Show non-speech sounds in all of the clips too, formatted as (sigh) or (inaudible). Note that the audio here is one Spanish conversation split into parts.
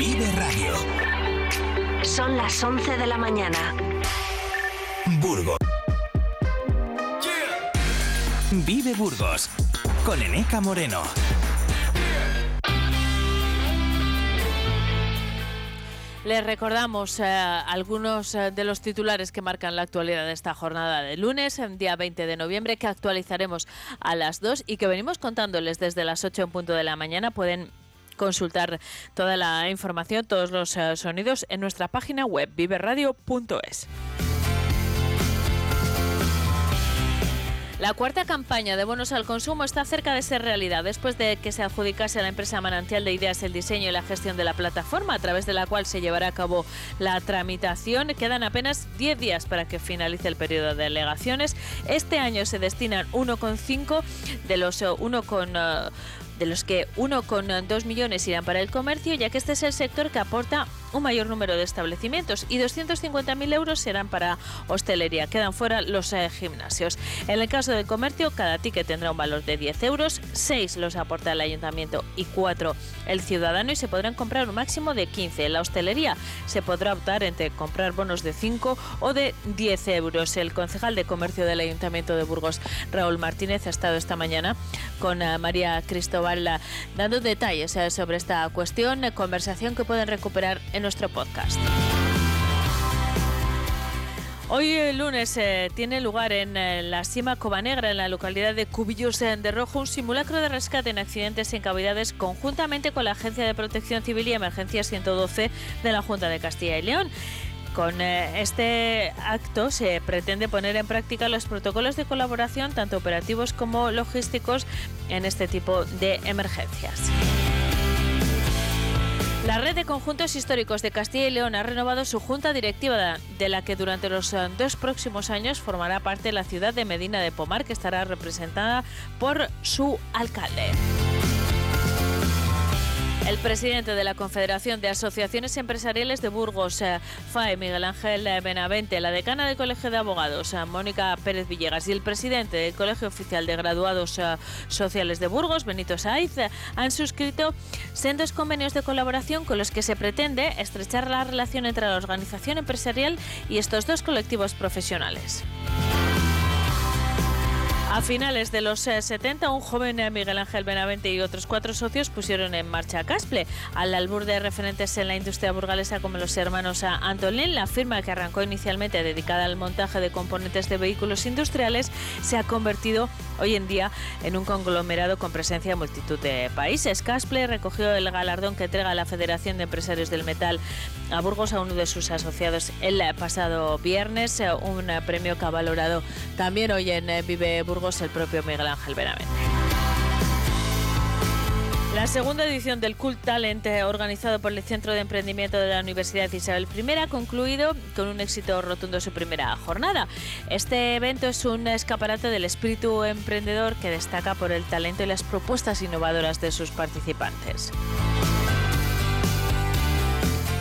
Vive Radio. Son las 11 de la mañana. Burgos. Vive Burgos. Con Eneca Moreno. Les recordamos eh, algunos eh, de los titulares que marcan la actualidad de esta jornada de lunes, el día 20 de noviembre, que actualizaremos a las 2 y que venimos contándoles desde las 8 en punto de la mañana. Pueden consultar toda la información, todos los eh, sonidos en nuestra página web viveradio.es. La cuarta campaña de bonos al consumo está cerca de ser realidad después de que se adjudicase a la empresa Manantial de Ideas el diseño y la gestión de la plataforma a través de la cual se llevará a cabo la tramitación. Quedan apenas 10 días para que finalice el periodo de alegaciones. Este año se destinan 1,5 de los 1, eh, de los que 1,2 millones irán para el comercio, ya que este es el sector que aporta un mayor número de establecimientos y 250.000 euros serán para hostelería. Quedan fuera los eh, gimnasios. En el caso del comercio, cada ticket tendrá un valor de 10 euros, 6 los aporta el ayuntamiento y 4 el ciudadano y se podrán comprar un máximo de 15. En la hostelería se podrá optar entre comprar bonos de 5 o de 10 euros. El concejal de comercio del ayuntamiento de Burgos, Raúl Martínez, ha estado esta mañana con eh, María Cristóbal eh, dando detalles sobre esta cuestión, conversación que pueden recuperar en nuestro podcast. Hoy el lunes eh, tiene lugar en eh, la Sima Cobanegra, en la localidad de Cubillos de Rojo, un simulacro de rescate en accidentes en cavidades conjuntamente con la Agencia de Protección Civil y Emergencia 112 de la Junta de Castilla y León. Con eh, este acto se pretende poner en práctica los protocolos de colaboración, tanto operativos como logísticos, en este tipo de emergencias. La red de conjuntos históricos de Castilla y León ha renovado su junta directiva, de la que durante los eh, dos próximos años formará parte la ciudad de Medina de Pomar, que estará representada por su alcalde. El presidente de la Confederación de Asociaciones Empresariales de Burgos, eh, FAE, Miguel Ángel Benavente, la decana del Colegio de Abogados, eh, Mónica Pérez Villegas, y el presidente del Colegio Oficial de Graduados eh, Sociales de Burgos, Benito Saiz, han suscrito sendos convenios de colaboración con los que se pretende estrechar la relación entre la organización empresarial y estos dos colectivos profesionales. A finales de los 70, eh, un joven eh, Miguel Ángel Benavente y otros cuatro socios pusieron en marcha Casple. Al albur de referentes en la industria burgalesa como los hermanos Antolín, la firma que arrancó inicialmente dedicada al montaje de componentes de vehículos industriales se ha convertido hoy en día en un conglomerado con presencia en multitud de países. Casple recogió el galardón que entrega la Federación de Empresarios del Metal a Burgos a uno de sus asociados el pasado viernes, eh, un premio que ha valorado también hoy en Vive Burgos el propio Miguel Ángel Benavente. La segunda edición del Cult Talent, eh, organizado por el Centro de Emprendimiento de la Universidad Isabel I, ha concluido con un éxito rotundo su primera jornada. Este evento es un escaparate del espíritu emprendedor que destaca por el talento y las propuestas innovadoras de sus participantes.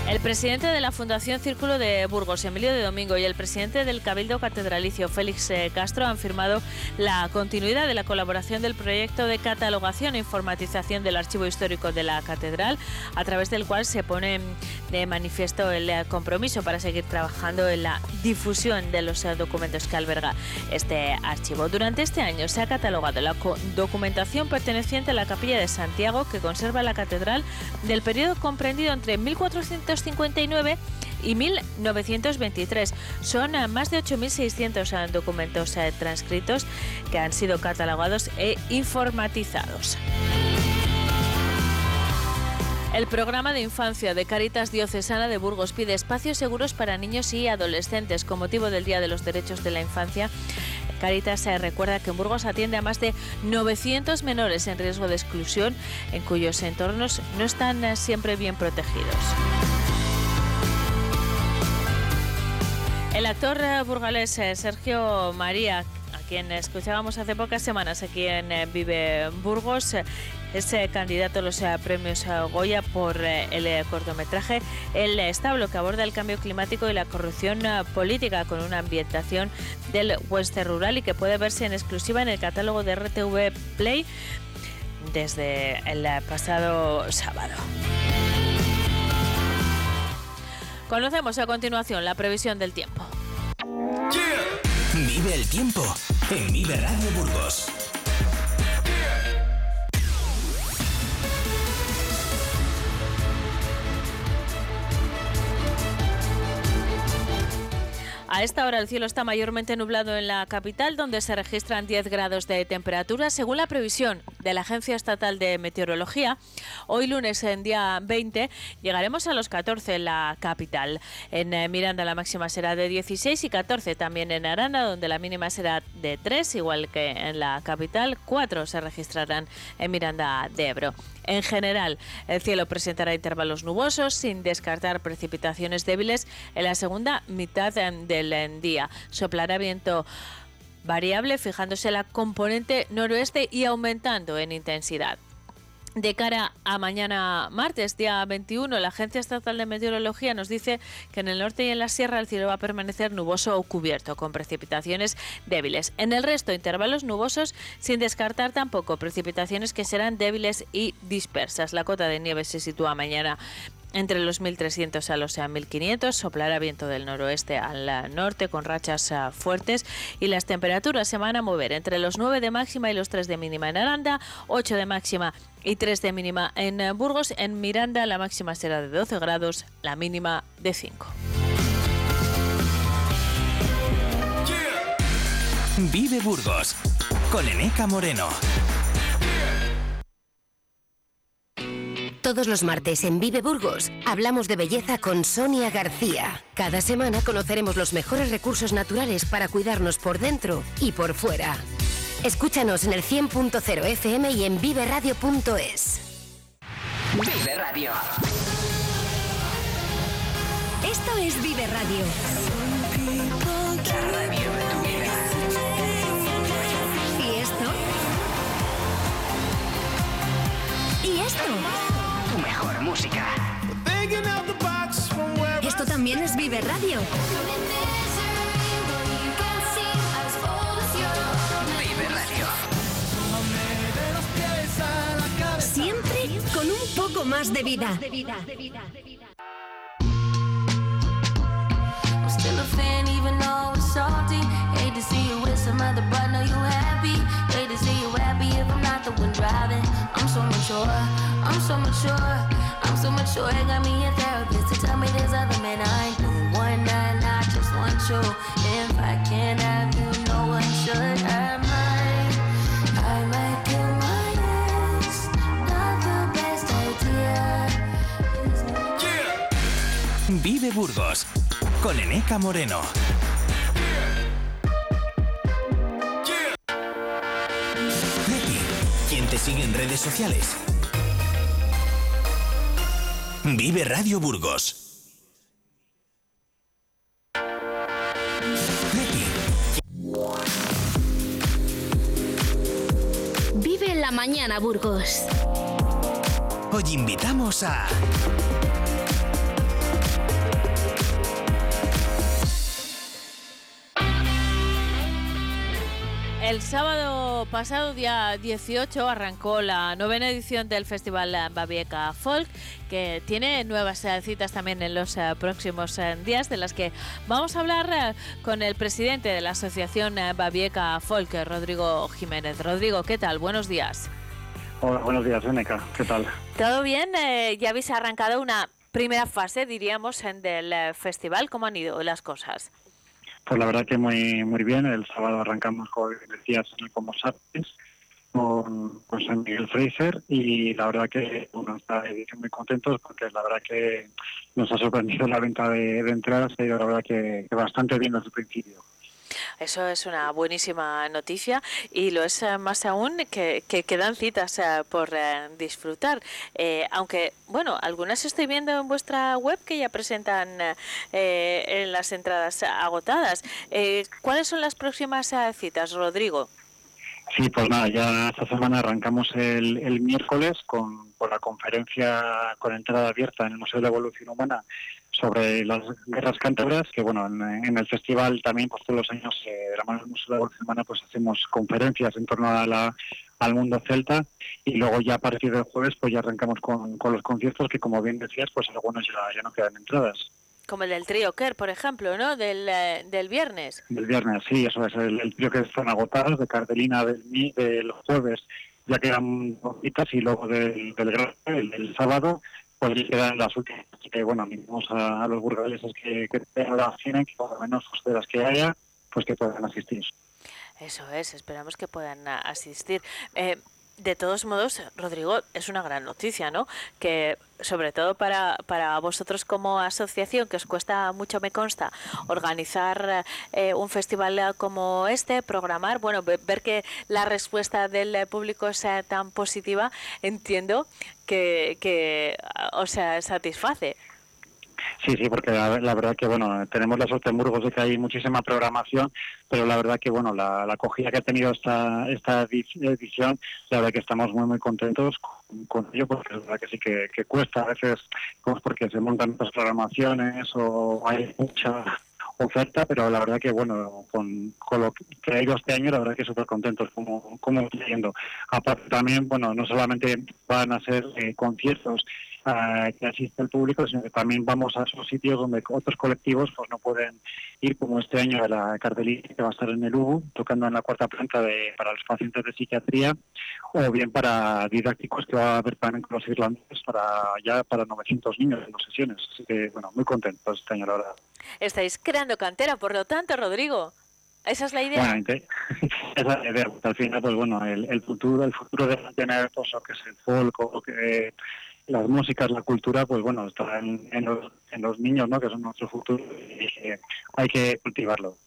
El presidente de la Fundación Círculo de Burgos, Emilio de Domingo, y el presidente del Cabildo Catedralicio, Félix eh, Castro, han firmado la continuidad de la colaboración del proyecto de catalogación e informatización del archivo histórico de la catedral, a través del cual se pone de manifiesto el eh, compromiso para seguir trabajando en la difusión de los eh, documentos que alberga este archivo. Durante este año se ha catalogado la documentación perteneciente a la Capilla de Santiago que conserva la catedral del periodo comprendido entre 1400 1959 y 1923. Son eh, más de 8.600 eh, documentos eh, transcritos que han sido catalogados e informatizados. El programa de infancia de Caritas Diocesana de Burgos pide espacios seguros para niños y adolescentes con motivo del Día de los Derechos de la Infancia. Caritas se recuerda que en Burgos atiende a más de 900 menores en riesgo de exclusión en cuyos entornos no están siempre bien protegidos. El actor eh, burgalés eh, Sergio María, a quien escuchábamos hace pocas semanas aquí en eh, Vive Burgos, es candidato a los premios Goya por el cortometraje El establo, que aborda el cambio climático y la corrupción política con una ambientación del oeste rural y que puede verse en exclusiva en el catálogo de RTV Play desde el pasado sábado. Conocemos a continuación la previsión del tiempo. Vive el tiempo en Vive Radio Burgos. A esta hora el cielo está mayormente nublado en la capital, donde se registran 10 grados de temperatura. Según la previsión de la Agencia Estatal de Meteorología, hoy lunes, en día 20, llegaremos a los 14 en la capital. En eh, Miranda la máxima será de 16 y 14 también en Aranda, donde la mínima será de 3, igual que en la capital. 4 se registrarán en Miranda de Ebro. En general, el cielo presentará intervalos nubosos sin descartar precipitaciones débiles en la segunda mitad del día. Soplará viento variable fijándose la componente noroeste y aumentando en intensidad. De cara a mañana martes, día 21, la Agencia Estatal de Meteorología nos dice que en el norte y en la sierra el cielo va a permanecer nuboso o cubierto, con precipitaciones débiles. En el resto, intervalos nubosos, sin descartar tampoco precipitaciones que serán débiles y dispersas. La cota de nieve se sitúa mañana entre los 1.300 a los 1.500 soplará viento del noroeste al norte con rachas ah, fuertes y las temperaturas se van a mover entre los 9 de máxima y los 3 de mínima en Aranda, 8 de máxima y 3 de mínima en eh, Burgos. En Miranda la máxima será de 12 grados, la mínima de 5. Vive Burgos con Eneca Moreno. Todos los martes en Vive Burgos hablamos de belleza con Sonia García. Cada semana conoceremos los mejores recursos naturales para cuidarnos por dentro y por fuera. Escúchanos en el 100.0 FM y en viveradio.es. Vive Radio. Esto es Vive Radio. La radio de tu vida. ¿Y esto? ¿Y esto? Mejor música. Esto también es Vive Radio. Vive Radio. Siempre con un poco más de vida. I'm still a fan even though it's salty. Hate to see you with some other, but know you happy. Hate to see you happy if I'm not the one driving. Mature, I'm so mature, I'm so mature. Got me a therapist to tell me there's other men I doing one night, not just want you. If I can't have you, no one should. I might, I might kill my. Not the best idea. Vive Burgos con Eneca Moreno. Sigue en redes sociales? Vive Radio Burgos. Vive la mañana, Burgos. hoy invitamos a... El sábado pasado, día 18, arrancó la novena edición del Festival Babieca Folk, que tiene nuevas eh, citas también en los eh, próximos eh, días, de las que vamos a hablar con el presidente de la Asociación Babieca Folk, Rodrigo Jiménez. Rodrigo, ¿qué tal? Buenos días. Hola, buenos días, Eneca. ¿Qué tal? ¿Todo bien? Eh, ya habéis arrancado una primera fase, diríamos, en del festival. ¿Cómo han ido las cosas? Pues la verdad que muy muy bien. El sábado arrancamos, como decías, en el Como Artes con, con San Miguel Fraser y la verdad que bueno, está muy contentos porque la verdad que nos ha sorprendido la venta de, de entradas y la verdad que bastante bien desde el principio. Eso es una buenísima noticia y lo es eh, más aún que, que quedan citas eh, por eh, disfrutar. Aunque, bueno, algunas estoy viendo en vuestra web que ya presentan eh, las entradas agotadas. Eh, ¿Cuáles son las próximas citas, Rodrigo? Sí, pues nada, ya esta semana arrancamos el, el miércoles con, con la conferencia con entrada abierta en el Museo de Evolución Humana sobre las guerras cántabras, que bueno, en, en el festival también pues todos los años eh, de la mano del Museo de Humana pues hacemos conferencias en torno a la, al mundo celta y luego ya a partir del jueves pues ya arrancamos con, con los conciertos que como bien decías pues algunos ya, ya no quedan entradas. Como el del trío Kerr, por ejemplo, ¿no? Del, eh, del viernes. Del viernes, sí, eso es. El, el trío que están agotados de cartelina del, mi- de los jueves ya quedan poquitas y luego del, del, del sábado pues ya quedan las últimas. Así que bueno, animamos a, a los burgaleses que, que tengan la tienen, que por lo menos de las que haya, pues que puedan asistir. Eso es, esperamos que puedan asistir. Eh, de todos modos, Rodrigo, es una gran noticia, ¿no? Que sobre todo para, para vosotros como asociación, que os cuesta mucho, me consta, organizar eh, un festival como este, programar, bueno, ve- ver que la respuesta del público sea tan positiva, entiendo que, que o sea, satisface. Sí, sí, porque la, la verdad que, bueno, tenemos la suerte en Burgos de que hay muchísima programación, pero la verdad que, bueno, la, la acogida que ha tenido esta, esta edi- edición, la verdad que estamos muy, muy contentos con, ello, porque es verdad que sí que, cuesta a veces, pues porque se montan muchas programaciones o hay mucha oferta, pero la verdad que, bueno, con, con lo que ha ido este año, la verdad que súper contentos como, como. Aparte también, bueno, no solamente van a ser eh, conciertos ah, que asiste el público, sino que también vamos a esos sitios donde otros colectivos pues no pueden ir, como este año de la cartelina que va a estar en el UBU, tocando en la cuarta planta de, para los pacientes de psiquiatría, o bien para didácticos que va a haber también con los irlandeses para ya para 900 niños en dos sesiones. Así que, bueno, muy contentos este año, la verdad. Estáis creando cantera, por lo tanto, Rodrigo. Esa es la idea. Bueno, (laughs) esa es la idea, al final, pues bueno, el, el futuro, el futuro de mantener pues, lo que es el folk, o que las músicas, la cultura, pues bueno, está en, en los, en los niños, ¿no? Que son nuestro futuro y que hay que cultivarlo.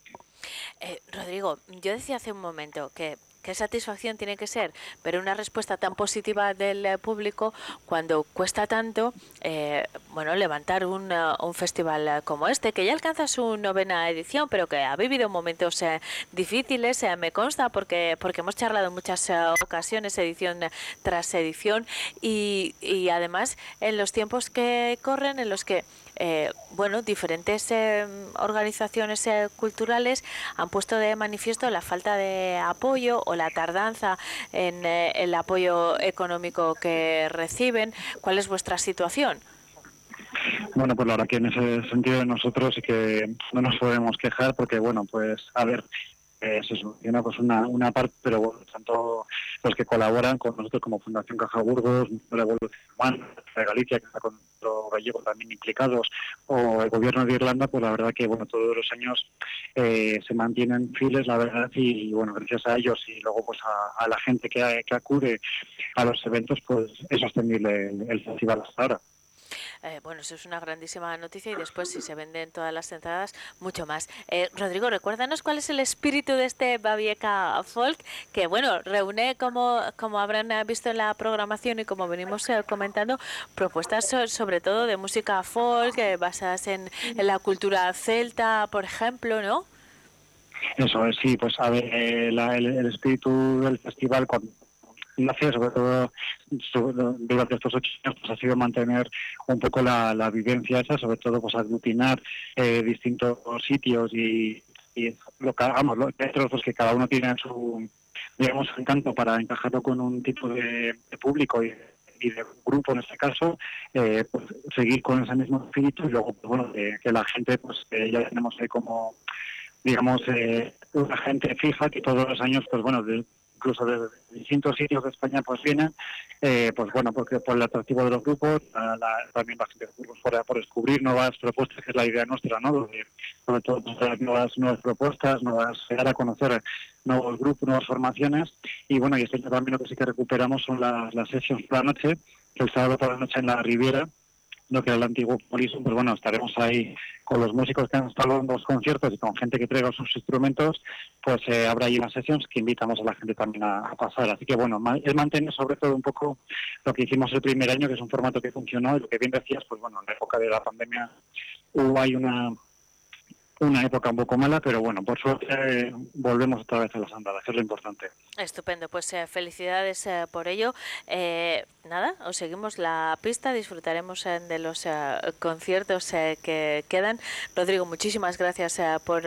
Eh, Rodrigo, yo decía hace un momento que qué satisfacción tiene que ser ver una respuesta tan positiva del eh, público cuando cuesta tanto eh, bueno levantar un, eh, festival eh, como este que ya alcanza su novena edición pero que ha vivido momentos difíciles me consta porque porque hemos charlado en muchas ocasiones edición tras edición y, además en los tiempos que corren en los que bueno, diferentes eh, organizaciones eh, culturales han puesto de manifiesto la falta de apoyo la tardanza en eh, el apoyo económico que reciben. ¿Cuál es vuestra situación? Bueno, pues la verdad que en ese sentido nosotros sí que no nos podemos quejar porque, bueno, pues a ver, eh, se soluciona pues una, una parte, pero bueno, tanto los que colaboran con nosotros como Fundación Caja Burgos, la Evolución Humana, de Galicia, que está con nuestro gallego también implicados, o el gobierno de Irlanda, pues la verdad que bueno, todos los años eh, se mantienen fieles, la verdad, y bueno, gracias a ellos y luego pues a, la gente que, que acude a los eventos, pues es sostenible el, el festival hasta ahora. Eh, bueno, eso es una grandísima noticia y después si se venden todas las entradas, mucho más. Eh, Rodrigo, recuérdanos cuál es el espíritu de este Babieca Folk, que bueno, reúne, como, como habrán eh, visto en la programación y como venimos eh, comentando, propuestas so- sobre todo de música folk, eh, basadas en, la cultura celta, por ejemplo, ¿no? Eso es, sí, pues a ver, eh, la- el, el espíritu del festival cuando nace, sobre todo durante estos ocho años, pues ha sido mantener un poco la, vivencia esa, sobre todo pues aglutinar eh, distintos sitios y, lo que hagamos, lo, dentro, pues que cada uno tiene su, digamos, encanto para encajarlo con un tipo de, público y, de grupo en este caso, eh, pues seguir con ese mismo espíritu y luego, pues, bueno, que, que la gente, pues eh, ya tenemos ahí como digamos, eh, una gente fija que todos los años, pues bueno, de- incluso de distintos sitios de España, pues vienen, eh, pues bueno, porque por el atractivo de los grupos, la- la- también la gente pues, por, descubrir nuevas propuestas, que es la idea nuestra, ¿no? Sobre todo dar nuevas, nuevas propuestas, nuevas, llegar a conocer nuevos grupos, nuevas formaciones, y bueno, y este también lo que sí que recuperamos son las, las sesiones por la noche, que el sábado por la noche en la Riviera, lo que era el antiguo Polisum, pues bueno, estaremos ahí con los músicos que han estado en los conciertos y con gente que traiga sus instrumentos, pues eh, habrá ahí unas sesiones que invitamos a la gente también a, pasar. Así que bueno, es mantener sobre todo un poco lo que hicimos el primer año, que es un formato que funcionó y lo que bien decías, pues bueno, en la época de la pandemia hubo ahí una una época un poco mala, pero bueno, por suerte eh, volvemos otra vez a las andadas, que es lo importante. Estupendo, pues eh, felicidades eh, por ello. Eh, nada, os seguimos la pista, disfrutaremos de los conciertos eh, que quedan. Rodrigo, muchísimas gracias por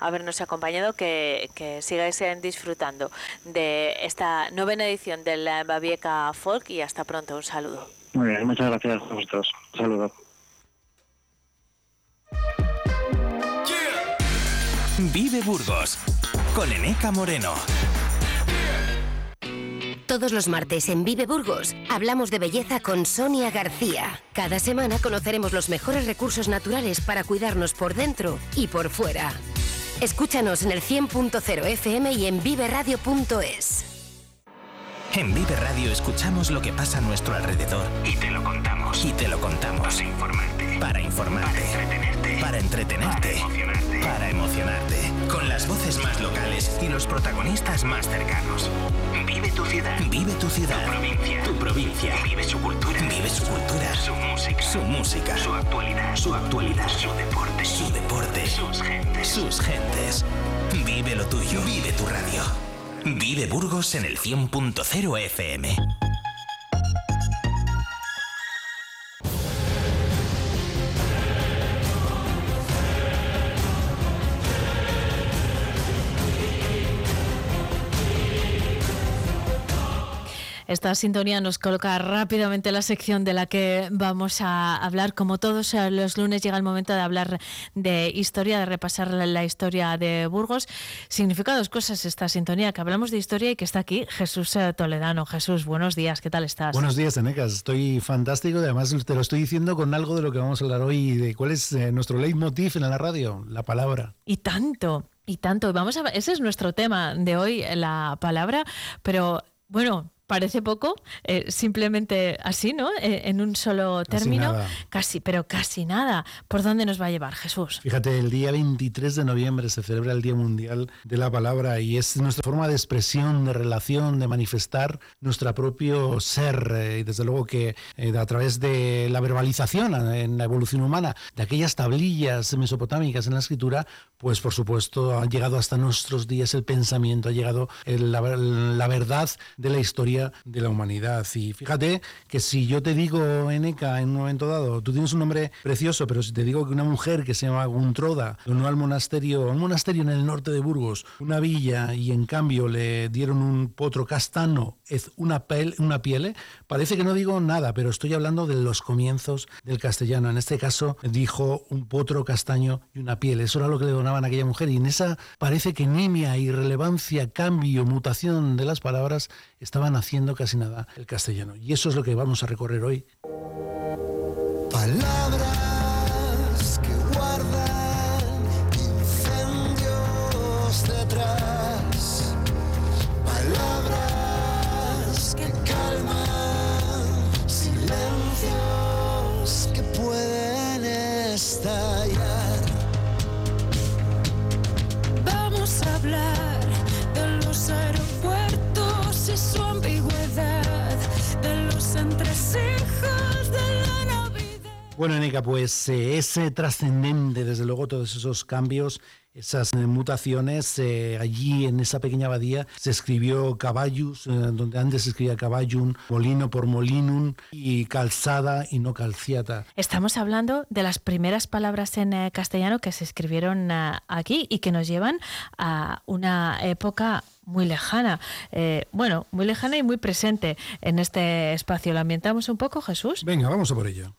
habernos acompañado, que, que sigáis disfrutando de esta novena edición del Babieca Folk y hasta pronto, un saludo. Muy bien, muchas gracias a vosotros. Un saludo. Vive Burgos con Eneca Moreno. Todos los martes en Vive Burgos hablamos de belleza con Sonia García. Cada semana conoceremos los mejores recursos naturales para cuidarnos por dentro y por fuera. Escúchanos en el 100.0 FM y en viveradio.es. En Vive Radio escuchamos lo que pasa a nuestro alrededor y te lo contamos. Y te lo contamos. Para informarte. Para informarte. Para entretenerte. Para entretenerte. Para emocionarte. Para emocionarte. Con las voces más locales y los protagonistas más cercanos. Vive tu ciudad. Vive tu ciudad. Tu provincia. Tu provincia. Vive su cultura. Vive su cultura. Su música. Su música. Su actualidad. Su actualidad. Su deporte. Su deporte. Sus gentes. Sus gentes. Vive lo tuyo. Vive tu radio. Vive Burgos en el 100.0 FM. Esta sintonía nos coloca rápidamente la sección de la que vamos a hablar. Como todos los lunes llega el momento de hablar de historia, de repasar la historia de Burgos. Significa dos cosas esta sintonía, que hablamos de historia y que está aquí Jesús eh, Toledano. Jesús, buenos días, ¿qué tal estás? Buenos días, Enecas. Estoy fantástico y además te lo estoy diciendo con algo de lo que vamos a hablar hoy, de cuál es eh, nuestro leitmotiv en la radio, la palabra. Y tanto. Y tanto, vamos a ese es nuestro tema de hoy, la palabra, pero bueno, parece poco, eh, simplemente así, ¿no? Eh, en un solo término, casi, pero casi nada. ¿Por dónde nos va a llevar Jesús? Fíjate, el día 23 de noviembre se celebra el Día Mundial de la Palabra y es nuestra forma de expresión, de relación, de manifestar nuestro propio ser eh, y desde luego que a través de la verbalización en la evolución humana, de aquellas tablillas mesopotámicas en la escritura, pues por supuesto ha llegado hasta nuestros días el pensamiento, ha llegado la verdad de la historia de la humanidad. Y fíjate que si yo te digo, Eneca, en un momento dado, tú tienes un nombre precioso, pero si te digo que una mujer que se llama Guntroda donó al monasterio, un monasterio en el norte de Burgos, una villa, y en cambio le dieron un potro castano, es una, piel, una piel, parece que no digo nada, pero estoy hablando de los comienzos del castellano. En este caso dijo un potro castaño y una piel. Eso era lo que le donaban a aquella mujer. Y en esa parece que nimia, irrelevancia, cambio, mutación de las palabras estaban haciendo casi nada el castellano. Y eso es lo que vamos a recorrer hoy. Bueno, Nica, pues eh, ese trascendente, desde luego, todos esos cambios esas eh, mutaciones. Eh, allí en esa pequeña abadía se escribió caballus, eh, donde antes se escribía caballum, molino por molinum y calzada y no calciata. Estamos hablando de las primeras palabras en castellano que se escribieron aquí y que nos llevan a una época muy lejana, bueno, muy lejana y muy presente en este espacio. ¿Lo ambientamos un poco, Jesús? Venga, vamos a por ello.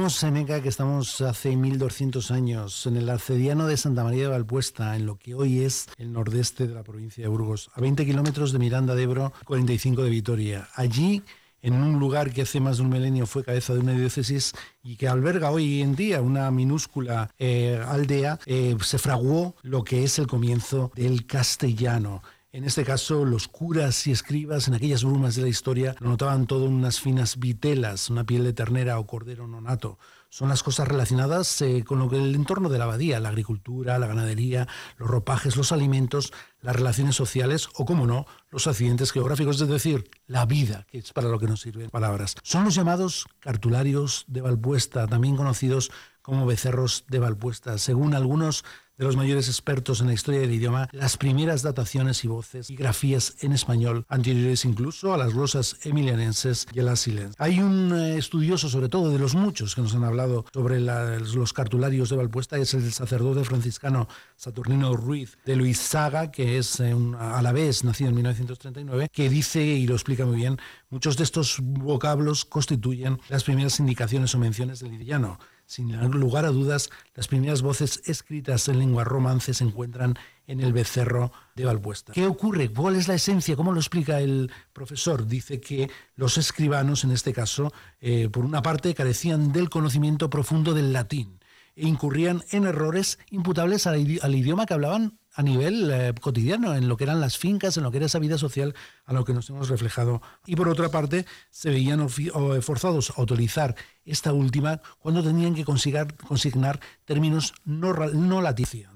Pongamos, Seneca, que estamos hace 1200 años en el arcediano de Santa María de Valpuesta, en lo que hoy es el nordeste de la provincia de Burgos, a 20 kilómetros de Miranda de Ebro, 45 de Vitoria. Allí, en un lugar que hace más de un milenio fue cabeza de una diócesis y que alberga hoy en día una minúscula eh, aldea, eh, se fraguó lo que es el comienzo del castellano. En este caso, los curas y escribas en aquellas brumas de la historia notaban todo unas finas vitelas, una piel de ternera o cordero nonato. Son las cosas relacionadas eh, con lo que el entorno de la abadía, la agricultura, la ganadería, los ropajes, los alimentos, las relaciones sociales o, como no, los accidentes geográficos, es decir, la vida, que es para lo que nos sirven palabras. Son los llamados cartularios de Valpuesta, también conocidos como becerros de Valpuesta. Según algunos de los mayores expertos en la historia del idioma las primeras dataciones y voces y grafías en español, anteriores incluso a las glosas emilianenses y a las silens. Hay un eh, estudioso, sobre todo de los muchos que nos han hablado sobre los cartularios de Valpuesta, es el sacerdote franciscano Saturnino Ruiz de Luis Saga, que es eh, un, a la vez nacido en 1939, que dice, y lo explica muy bien, muchos de estos vocablos constituyen las primeras indicaciones o menciones del idioma sin lugar a dudas, las primeras voces escritas en lengua romance se encuentran en el becerro de Valpuesta. ¿Qué ocurre? ¿Cuál es la esencia? ¿Cómo lo explica el profesor? Dice que los escribanos, en este caso, eh, por una parte, carecían del conocimiento profundo del latín e incurrían en errores imputables al, idioma que hablaban a nivel eh, cotidiano, en lo que eran las fincas, en lo que era esa vida social a lo que nos hemos reflejado. Y por otra parte, se veían forzados a utilizar esta última cuando tenían que consignar, términos no, no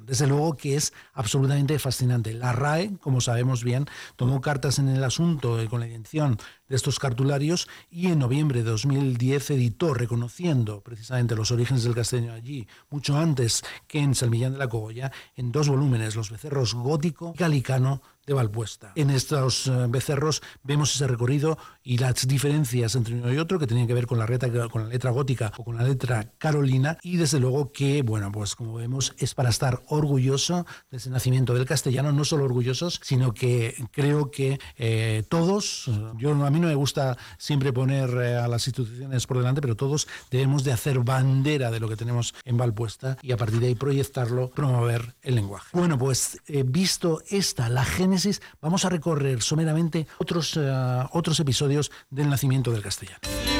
Desde luego que es absolutamente fascinante. La RAE, como sabemos bien, tomó cartas en el asunto con la intención de estos cartularios y en noviembre de 2010 editó, reconociendo precisamente los orígenes del castellano allí, mucho antes que en Salmillán de la Cogolla, en dos volúmenes, Los becerros gótico y galicano de Valpuesta. En estos eh, becerros vemos ese recorrido y las diferencias entre uno y otro que tenían que ver con la, con la letra gótica o con la letra carolina y desde luego que, bueno, pues como vemos es para estar orgulloso de ese nacimiento del castellano, no solo orgullosos, sino que creo que eh, todos, yo a mí no me gusta siempre poner eh, a las instituciones por delante, pero todos debemos de hacer bandera de lo que tenemos en Valpuesta y a partir de ahí proyectarlo, promover el lenguaje. Bueno, pues visto esta, la gente vamos a recorrer someramente otros, eh, otros episodios del nacimiento del castellano.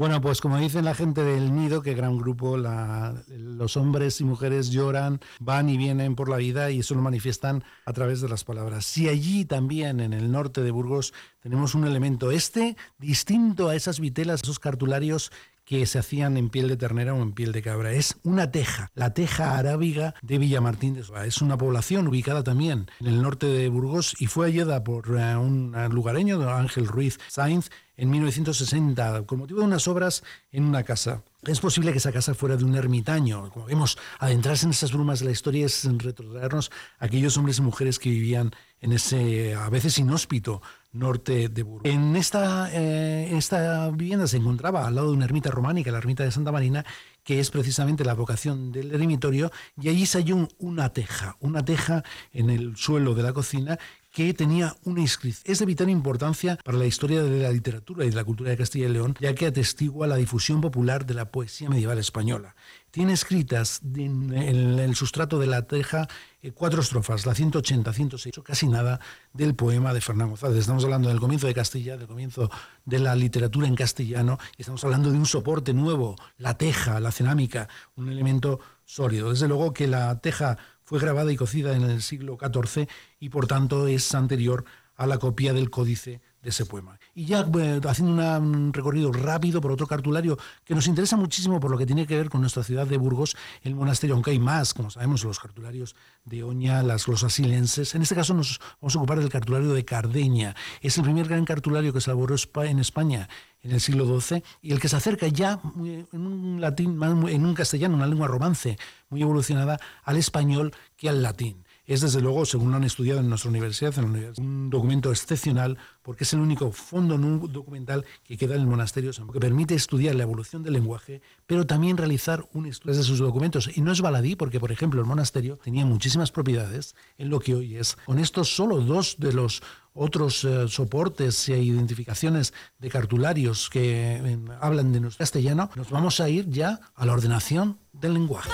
Bueno, pues como dicen la gente del nido, que gran grupo, los hombres y mujeres lloran, van y vienen por la vida y eso lo manifiestan a través de las palabras. Si allí también, en el norte de Burgos, tenemos un elemento este distinto a esas vitelas, esos cartularios que se hacían en piel de ternera o en piel de cabra. Es una teja, la teja arábiga de Villamartín de Soa. Es una población ubicada también en el norte de Burgos y fue hallada por eh, un lugareño, Ángel Ruiz Sainz, en 1960 con motivo de unas obras en una casa. Es posible que esa casa fuera de un ermitaño. Como vemos, adentrarse en esas brumas de la historia es retrotraernos a aquellos hombres y mujeres que vivían en ese a veces inhóspito norte de Burgos. En esta, eh, esta vivienda se encontraba al lado de una ermita románica, la ermita de Santa Marina, que es precisamente la vocación del eremitorio, y allí se halló una teja, una teja en el suelo de la cocina que tenía una inscripción. Es de vital importancia para la historia de la literatura y de la cultura de Castilla y León, ya que atestigua la difusión popular de la poesía medieval española. Tiene escritas en el sustrato de la teja eh, cuatro estrofas, la 180, 106, casi nada del poema de Fernando González. Estamos hablando del comienzo de Castilla, del comienzo de la literatura en castellano, y estamos hablando de un soporte nuevo, la teja, la cerámica, un elemento sólido. Desde luego que la teja fue grabada y cocida en el siglo XIV y por tanto es anterior a la copia del códice de ese poema. Y ya eh, haciendo un recorrido rápido por otro cartulario que nos interesa muchísimo por lo que tiene que ver con nuestra ciudad de Burgos, el monasterio, aunque hay más, como sabemos, los cartularios de Oña, las glosas silenses. En este caso nos vamos a ocupar del cartulario de Cardeña. Es el primer gran cartulario que se elaboró en España en el siglo XII y el que se acerca ya en un latín, en un castellano, una lengua romance muy evolucionada al español que al latín. Es desde luego, según lo han estudiado en nuestra universidad, un documento excepcional porque es el único fondo documental que queda en el monasterio, que permite estudiar la evolución del lenguaje, pero también realizar un estudio de sus documentos. Y no es baladí porque, por ejemplo, el monasterio tenía muchísimas propiedades en lo que hoy es. Con estos solo dos de los otros eh, soportes e identificaciones de cartularios que eh, hablan de nuestro castellano, nos vamos a ir ya a la ordenación del lenguaje.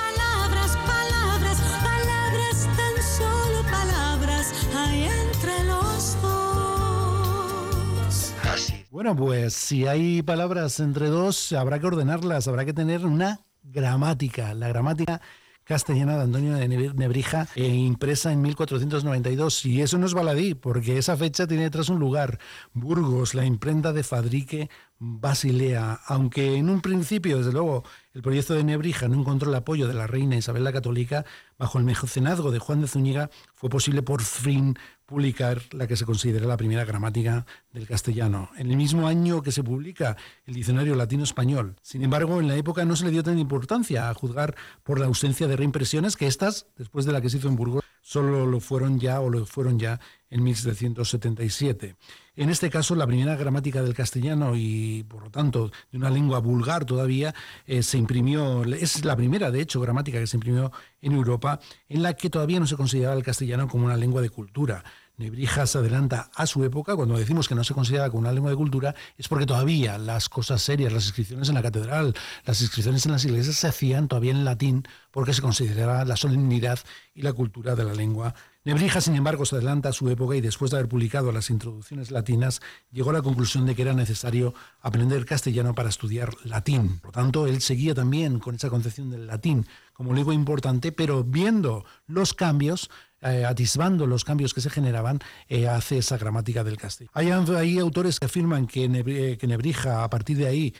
Bueno, pues si hay palabras entre dos, habrá que ordenarlas, habrá que tener una gramática. La gramática castellana de Antonio de Nebrija, eh, impresa en 1492. Y eso no es baladí, porque esa fecha tiene detrás un lugar, Burgos, la imprenta de Fadrique Basilea, aunque en un principio, desde luego, el proyecto de Nebrija no encontró el apoyo de la reina Isabel la Católica, bajo el mecenazgo de Juan de Zúñiga fue posible por fin publicar la que se considera la primera gramática del castellano, en el mismo año que se publica el diccionario latino-español. Sin embargo, en la época no se le dio tanta importancia, a juzgar por la ausencia de reimpresiones, que estas, después de la que se hizo en Burgos, solo lo fueron ya o lo fueron ya en 1777. En este caso, la primera gramática del castellano y, por lo tanto, de una lengua vulgar todavía, eh, se imprimió, es la primera, de hecho, gramática que se imprimió en Europa, en la que todavía no se consideraba el castellano como una lengua de cultura. Nebrija se adelanta a su época, cuando decimos que no se considera como una lengua de cultura, es porque todavía las cosas serias, las inscripciones en la catedral, las inscripciones en las iglesias se hacían todavía en latín porque se consideraba la solemnidad y la cultura de la lengua. Nebrija, sin embargo, se adelanta a su época y después de haber publicado las introducciones latinas, llegó a la conclusión de que era necesario aprender castellano para estudiar latín. Por lo tanto, él seguía también con esa concepción del latín como lengua importante, pero viendo los cambios, eh, atisbando los cambios que se generaban, eh, hace esa gramática del castellano. Hay, autores que afirman que, eh, que, Nebrija, a partir de ahí,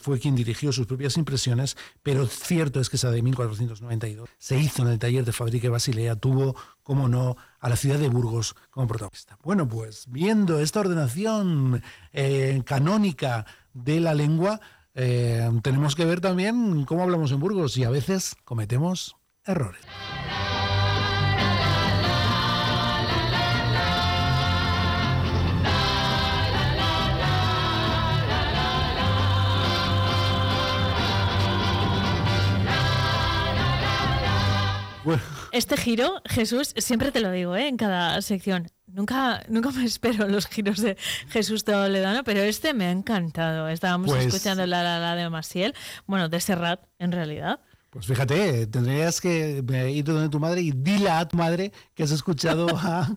fue quien dirigió sus propias impresiones, pero cierto es que esa de 1492 se hizo en el taller de Fabrique Basilea, tuvo, como no, a la ciudad de Burgos como protagonista. Bueno, pues viendo esta ordenación canónica de la lengua, tenemos que ver también cómo hablamos en Burgos y a veces cometemos errores. Este giro, Jesús, siempre te lo digo, ¿eh? en cada sección. Nunca, nunca me espero los giros de Jesús Toledano, pero este me ha encantado. Estábamos pues escuchando la la la de Maciel, bueno, de Serrat, en realidad. Pues fíjate, tendrías que ir donde tu madre y dile a tu madre que has escuchado (laughs) a,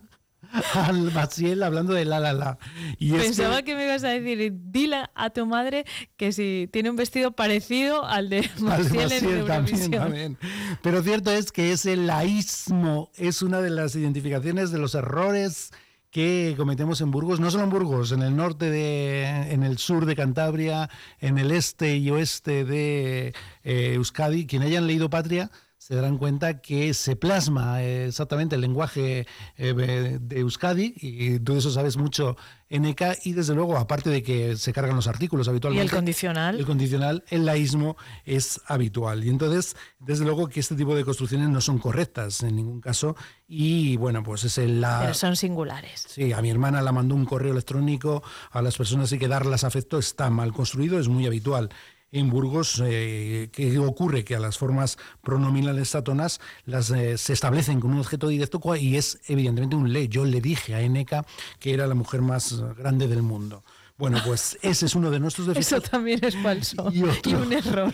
(laughs) al Maciel hablando de la la la. Y Pensaba que... me ibas a decir, dile a tu madre que si tiene un vestido parecido al de (laughs) Maciel, en también, también. Pero cierto es que ese laísmo es una de las identificaciones de los errores que cometemos en Burgos, no solo en Burgos, en el norte de, en el sur de Cantabria, en el este y oeste de eh, Euskadi, quien hayan leído Patria se darán cuenta que se plasma exactamente el lenguaje eh, de Euskadi y tú de eso sabes mucho en ECA y desde luego aparte de que se cargan los artículos habitualmente y el condicional el condicional el laísmo es habitual. Y entonces desde luego que este tipo de construcciones no son correctas en ningún caso y bueno pues es el la pero son singulares. Sí a mi hermana la mandó un correo electrónico a las personas y que darlas afecto está mal construido es muy habitual en Burgos, eh, ¿qué ocurre? Que a las formas pronominales atonas las, eh, se establecen con un objeto directo y es evidentemente un le. Yo le dije a Eneca que era la mujer más grande del mundo. Bueno, pues (laughs) ese es uno de nuestros defectos. Eso también es falso y, un error.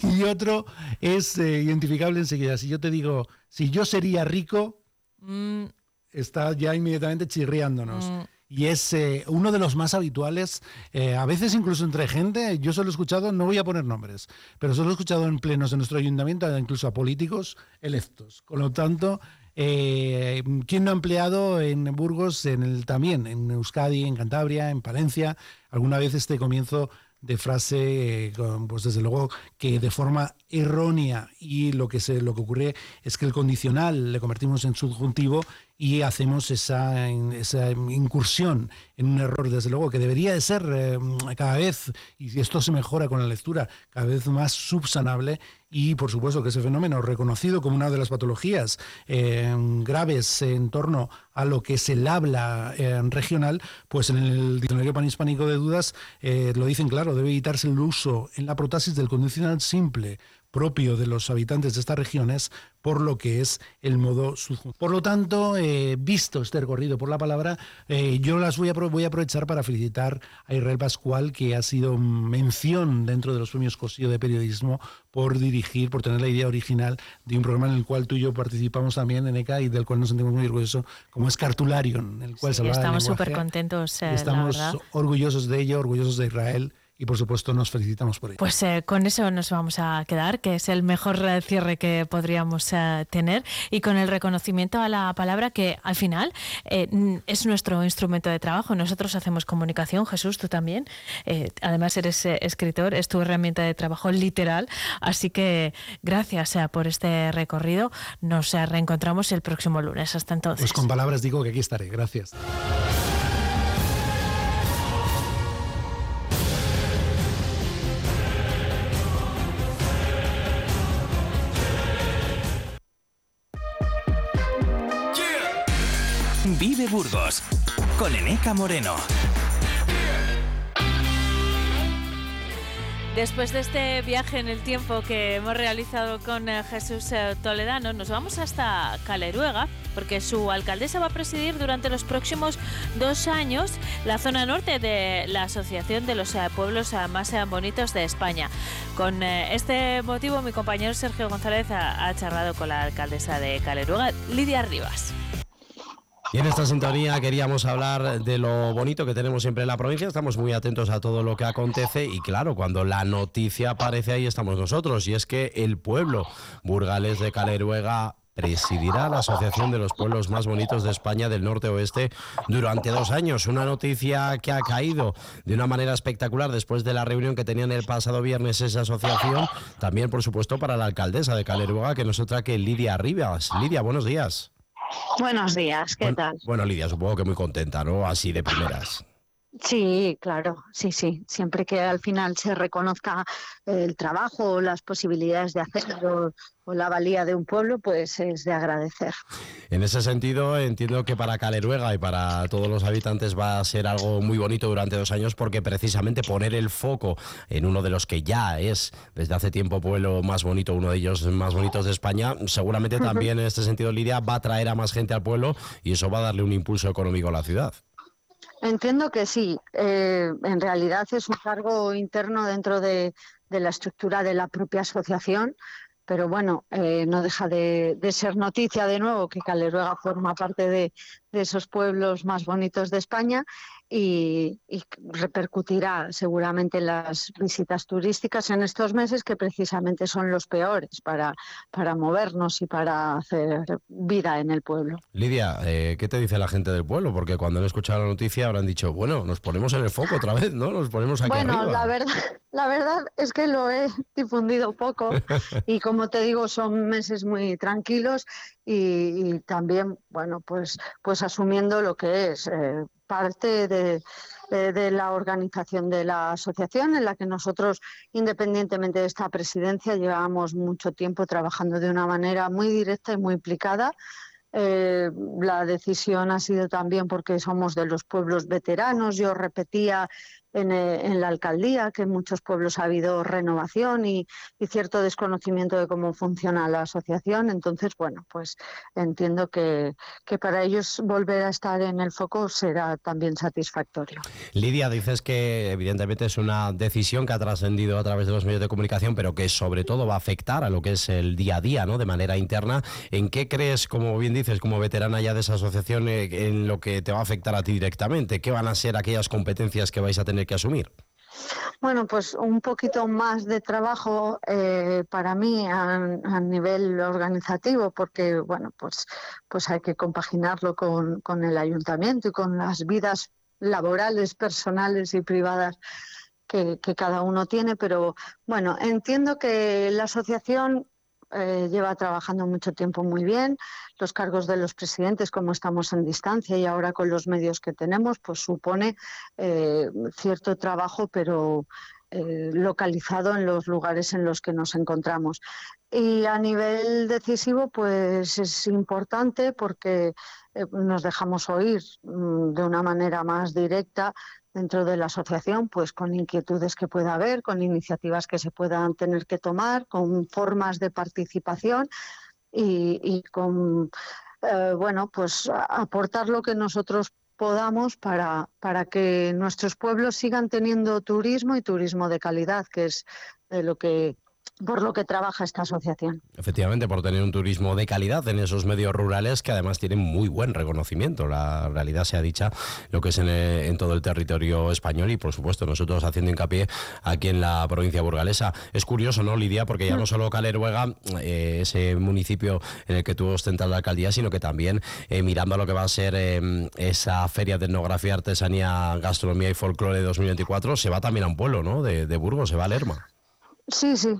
(laughs) y otro es eh, identificable enseguida. Si yo te digo, si yo sería rico, mm. está ya inmediatamente chirriándonos. Mm y es eh, uno de los más habituales, eh, a veces incluso entre gente, yo solo he escuchado, no voy a poner nombres, pero solo he escuchado en plenos de nuestro ayuntamiento, incluso a políticos electos. Con lo tanto, eh, ¿quién no ha empleado en Burgos, en el, también en Euskadi, en Cantabria, en Palencia, alguna vez este comienzo de frase, pues desde luego que de forma errónea y lo que, se, lo que ocurre es que el condicional le convertimos en subjuntivo y hacemos esa, esa, incursión en un error, desde luego, que debería de ser eh, cada vez, y esto se mejora con la lectura, cada vez más subsanable y, por supuesto, que ese fenómeno reconocido como una de las patologías eh, graves en torno a lo que es el habla eh, regional, pues en el Diccionario Panhispánico de Dudas lo dicen claro, debe evitarse el uso en la protasis del condicional simple propio de los habitantes de estas regiones por lo que es el modo subjuntivo. Por lo tanto, eh, visto este recorrido por la palabra, eh, yo las voy a, voy a aprovechar para felicitar a Israel Pascual, que ha sido mención dentro de los premios Cosío de periodismo por dirigir, por tener la idea original de un programa en el cual tú y yo participamos también en ECA y del cual nos sentimos muy orgullosos, como es Cartularion, en el cual Estamos súper contentos. estamos orgullosos de ello, orgullosos de Israel y por supuesto nos felicitamos por ello. Pues eh, con eso nos vamos a quedar, que es el mejor eh, cierre que podríamos eh, tener y con el reconocimiento a la palabra que al final es nuestro instrumento de trabajo. Nosotros hacemos comunicación, Jesús, tú también. además eres escritor, es tu herramienta de trabajo literal, así que gracias por este recorrido. Nos reencontramos el próximo lunes. Hasta entonces. Pues con palabras digo que aquí estaré. Gracias. Burgos con Eneca Moreno. Después de este viaje en el tiempo que hemos realizado con eh, Jesús eh, Toledano, nos vamos hasta Caleruega, porque su alcaldesa va a presidir durante los próximos dos años la zona norte de la Asociación de los eh, Pueblos Más Bonitos de España. Con este motivo, mi compañero Sergio González ha, ha charlado con la alcaldesa de Caleruega, Lidia Rivas. Y en esta sintonía queríamos hablar de lo bonito que tenemos siempre en la provincia. Estamos muy atentos a todo lo que acontece y claro, cuando la noticia aparece ahí estamos nosotros. Y es que el pueblo burgales de Caleruega presidirá la Asociación de los Pueblos Más Bonitos de España del Norte Oeste durante dos años. Una noticia que ha caído de una manera espectacular después de la reunión que tenían el pasado viernes esa asociación. También, por supuesto, para la alcaldesa de Caleruega, que nos otra que Lidia Rivas. Lidia, buenos días. Buenos días, ¿qué tal? Bueno, Lidia, supongo que muy contenta, ¿no? Así de primeras. Sí, claro, sí, sí. Siempre que al final se reconozca el trabajo, las posibilidades de hacerlo o la valía de un pueblo, pues es de agradecer. En ese sentido, entiendo que para Caleruega y para todos los habitantes va a ser algo muy bonito durante dos años porque precisamente poner el foco en uno de los que ya es desde hace tiempo pueblo más bonito, uno de ellos más bonitos de España, seguramente también en este sentido, Lidia, va a traer a más gente al pueblo y eso va a darle un impulso económico a la ciudad. Entiendo que sí. Eh, en realidad es un cargo interno dentro de, la estructura de la propia asociación, pero bueno, eh, no deja de, ser noticia de nuevo que Caleruega forma parte de, de, esos pueblos más bonitos de España y, repercutirá seguramente en las visitas turísticas en estos meses que precisamente son los peores para, para movernos y para hacer vida en el pueblo. Lidia, eh, ¿qué te dice la gente del pueblo? Porque cuando han escuchado la noticia habrán dicho, bueno, nos ponemos en el foco otra vez, ¿no? Nos ponemos aquí Bueno, la verdad, la verdad es que lo he difundido poco (laughs) y como te digo, son meses muy tranquilos y, también, bueno, pues, pues asumiendo lo que es. Eh, parte de, de, la organización de la asociación, en la que nosotros, independientemente de esta presidencia, llevamos mucho tiempo trabajando de una manera muy directa y muy implicada. Eh, la decisión ha sido también porque somos de los pueblos veteranos. Yo repetía eh, en, la alcaldía, que en muchos pueblos ha habido renovación y, cierto desconocimiento de cómo funciona la asociación. Entonces, bueno, pues entiendo que, que, para ellos volver a estar en el foco será también satisfactorio. Lidia, dices que evidentemente es una decisión que ha trascendido a través de los medios de comunicación, pero que sobre todo va a afectar a lo que es el día a día, ¿no? De manera interna. ¿En qué crees, como bien dices, como veterana ya de esa asociación, eh, en lo que te va a afectar a ti directamente? ¿Qué van a ser aquellas competencias que vais a tener que asumir? Bueno, pues un poquito más de trabajo eh, para mí a, nivel organizativo, porque bueno, pues, pues hay que compaginarlo con, con el ayuntamiento y con las vidas laborales, personales y privadas que, cada uno tiene, pero bueno, entiendo que la asociación eh, lleva trabajando mucho tiempo muy bien. Los cargos de los presidentes, como estamos en distancia y ahora con los medios que tenemos, pues supone eh, cierto trabajo, pero eh, localizado en los lugares en los que nos encontramos. Y a nivel decisivo, pues es importante porque nos dejamos oír mm, de una manera más directa dentro de la asociación, pues con inquietudes que pueda haber, con iniciativas que se puedan tener que tomar, con formas de participación y, con, eh, bueno, pues aportar lo que nosotros podamos para, para que nuestros pueblos sigan teniendo turismo y turismo de calidad, que es de lo que por lo que trabaja esta asociación. Efectivamente, por tener un turismo de calidad en esos medios rurales que además tienen muy buen reconocimiento. La realidad se ha dicha lo que es en, todo el territorio español y, por supuesto, nosotros haciendo hincapié aquí en la provincia burgalesa. Es curioso, ¿no, Lidia? Porque ya no solo Caleruega, eh, ese municipio en el que tú ostentas la alcaldía, sino que también eh, mirando a lo que va a ser eh, esa feria de etnografía, artesanía, gastronomía y folclore 2024, se va también a un pueblo, ¿no? De, de Burgos, se va a Lerma. Sí, sí,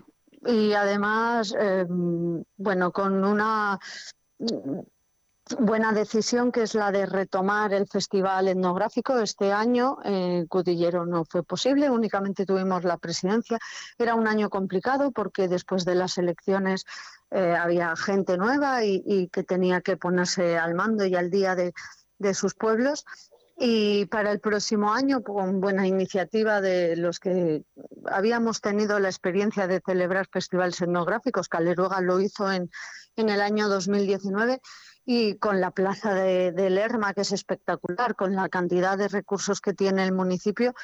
y además, eh, bueno, con una buena decisión que es la de retomar el festival etnográfico. Este año en Cudillero no fue posible, únicamente tuvimos la presidencia. Era un año complicado porque después de las elecciones eh, había gente nueva y, que tenía que ponerse al mando y al día de, de sus pueblos. Y para el próximo año, con buena iniciativa de los que habíamos tenido la experiencia de celebrar festivales etnográficos, Caleruega lo hizo en, en el año 2019, y con la plaza de, Lerma, que es espectacular, con la cantidad de recursos que tiene el municipio,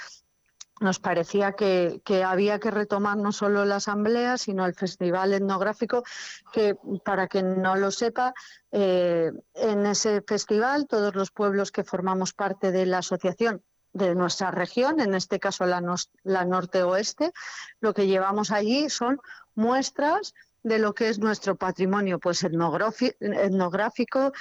nos parecía que, había que retomar no solo la asamblea, sino el festival etnográfico, que para quien no lo sepa, eh, en ese festival todos los pueblos que formamos parte de la asociación de nuestra región, en este caso la, la norte-oeste, lo que llevamos allí son muestras de lo que es nuestro patrimonio pues etnográfico,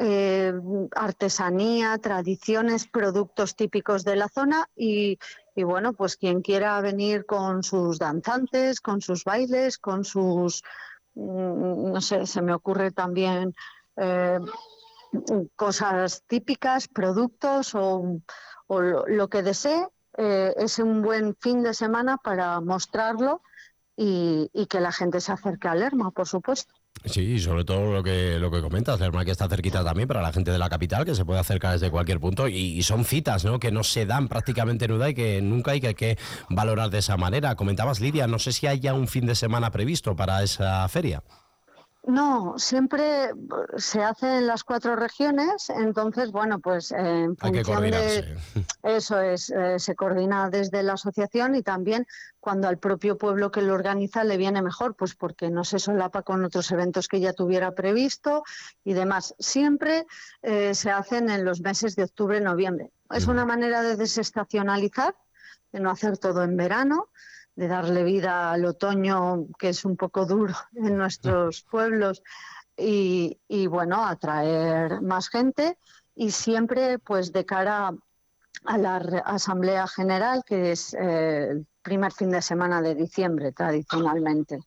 eh, artesanía, tradiciones, productos típicos de la zona y, bueno, pues quien quiera venir con sus danzantes, con sus bailes, con sus, mm, no sé, se me ocurre también eh, cosas típicas, productos o, lo, que desee, eh, es un buen fin de semana para mostrarlo y, y que la gente se acerque a Lerma, por supuesto. Sí, sobre todo lo que lo que comentas, Lerma, que está cerquita también para la gente de la capital, que se puede acercar desde cualquier punto y, son citas, ¿no? Que no se dan prácticamente en y que nunca hay que, que valorar de esa manera. Comentabas, Lidia, no sé si hay ya un fin de semana previsto para esa feria. No, siempre se hace en las cuatro regiones, entonces, bueno, pues en función de (laughs) eso es, eh, se coordina desde la asociación y también cuando al propio pueblo que lo organiza le viene mejor, pues porque no se solapa con otros eventos que ya tuviera previsto y demás. Siempre eh, se hacen en los meses de octubre, noviembre. Es una manera de desestacionalizar, de no hacer todo en verano de darle vida al otoño, que es un poco duro en nuestros (laughs) pueblos, y, bueno, atraer más gente y siempre pues de cara a la Asamblea General, que es eh, el primer fin de semana de diciembre tradicionalmente.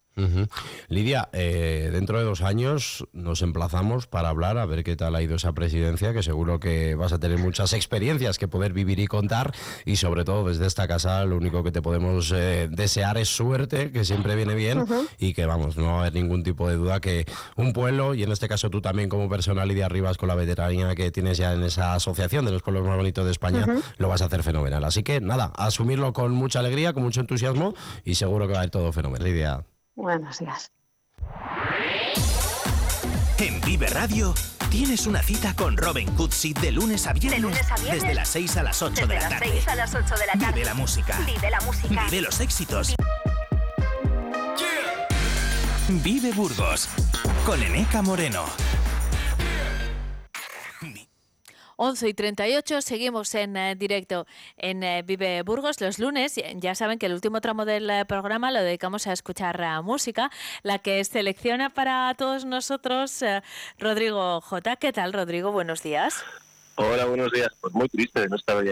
Lidia, eh, dentro de dos años nos emplazamos para hablar a ver qué tal ha ido esa presidencia, que seguro que vas a tener muchas experiencias que poder vivir y contar y sobre todo desde esta casa lo único que te podemos eh, desear es suerte, que siempre viene bien y que vamos, no va a haber ningún tipo de duda que un pueblo y en este caso tú también como persona Lidia Rivas con la veteranía que tienes ya en esa asociación de los pueblos más bonitos de España, lo vas a hacer fenomenal. Así que nada, asumirlo con mucha alegría, con mucho entusiasmo y seguro que va a ir todo fenomenal. Lidia. Buenos días. En Vive Radio tienes una cita con Robin Cutsi de lunes a viernes. Desde las 6 a las 8 de la tarde. 6 a las 8 de la tarde. Vive la música. Vive la música. Vive los éxitos. Vive Burgos con Eneca Moreno. 11 y 38, seguimos en eh, directo en eh, Vive Burgos los lunes. Ya saben que el último tramo del eh, programa lo dedicamos a escuchar música, la que selecciona para todos nosotros Rodrigo J. ¿Qué tal, Rodrigo? Buenos días. Hola, buenos días. Pues muy triste de no estar ahí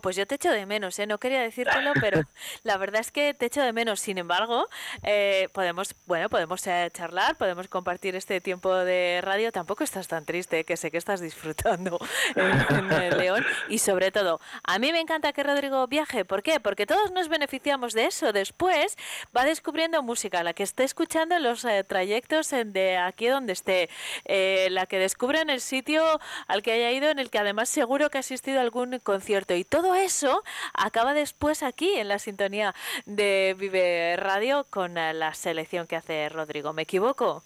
pues yo te echo de menos, ¿eh? No quería decírtelo, pero (laughs) la verdad es que te echo de menos. Sin embargo, eh, podemos, bueno, podemos eh, charlar, podemos compartir este tiempo de radio. Tampoco estás tan triste, que sé que estás disfrutando (laughs) en, el León. Y sobre todo, a mí me encanta que Rodrigo viaje. ¿Por qué? Porque todos nos beneficiamos de eso. Después va descubriendo música, la que esté escuchando en los eh, trayectos de aquí donde esté, la que descubre en el sitio al que haya ido, en el que además seguro que ha asistido a algún concierto. Y todo todo eso acaba después aquí en la sintonía de Vive Radio con eh, la selección que hace Rodrigo. ¿Me equivoco?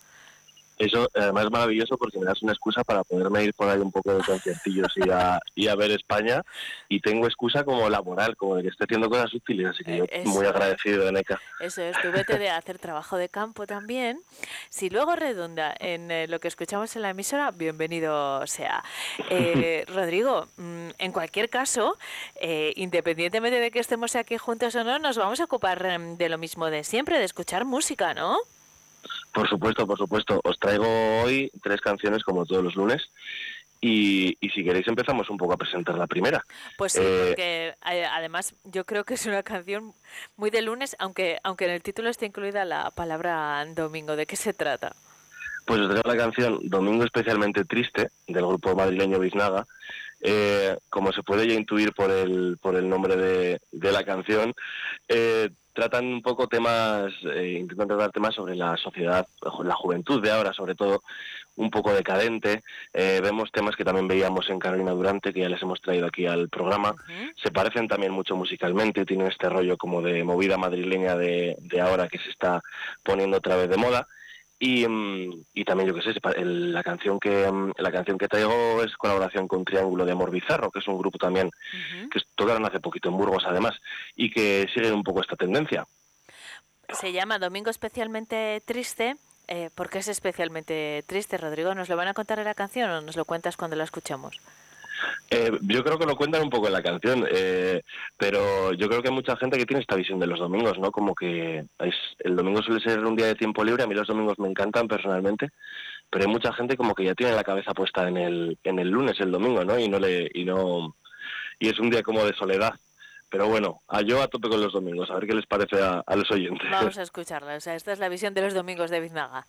Eso además es maravilloso porque me das una excusa para poderme ir por ahí un poco de conciertillos y a, y a ver España y tengo excusa como laboral, como de que estoy haciendo cosas útiles, así que yo Eh, muy agradecido de NECA. Eso es, tú vete de hacer trabajo de campo también. Si luego redunda en eh, lo que escuchamos en la emisora, bienvenido sea. Eh, (laughs) Rodrigo, mm, en cualquier caso, eh, independientemente de que estemos aquí juntos o no, nos vamos a ocupar em, de lo mismo de siempre, de escuchar música, ¿no? Por supuesto, por supuesto. Os traigo hoy tres canciones como todos los lunes y, y si queréis empezamos un poco a presentar la primera. Pues sí, Eh, porque eh, además yo creo que es una canción muy de lunes, aunque, aunque en el título esté incluida la palabra domingo. ¿De qué se trata? Pues os traigo la canción Domingo especialmente triste del grupo madrileño Biznaga. Eh, como se puede ya intuir por el, por el nombre de, de la canción, eh, tratan un poco temas, eh, intentan tratar temas sobre la sociedad, la juventud de ahora, sobre todo un poco decadente. Eh, vemos temas que también veíamos en Carolina Durante, que ya les hemos traído aquí al programa. Se parecen también mucho musicalmente, tienen este rollo como de movida madrileña de, de ahora que se está poniendo otra vez de moda. Y, mm, y también yo qué sé, el- la canción que mm, la canción que traigo es colaboración con Triángulo de Amor Bizarro, que es un grupo también que tocaron hace poquito en Burgos además y que sigue un poco esta tendencia. Se llama Domingo especialmente triste. Eh, ¿Por qué es especialmente triste, Rodrigo? ¿Nos lo van a contar en la canción o nos lo cuentas cuando la escuchemos? Eh, yo creo que lo cuentan un poco en la canción, eh, pero yo creo que hay mucha gente que tiene esta visión de los domingos, ¿no? Como que es, el domingo suele ser un día de tiempo libre, a mí los domingos me encantan personalmente, pero hay mucha gente como que ya tiene la cabeza puesta en el, en el lunes, el domingo, ¿no? Y no le, y no, y es un día como de soledad. Pero bueno, a yo a tope con los domingos, a ver qué les parece a, los oyentes. Vamos a escucharla. O sea, esta es la visión de los domingos de Biznaga.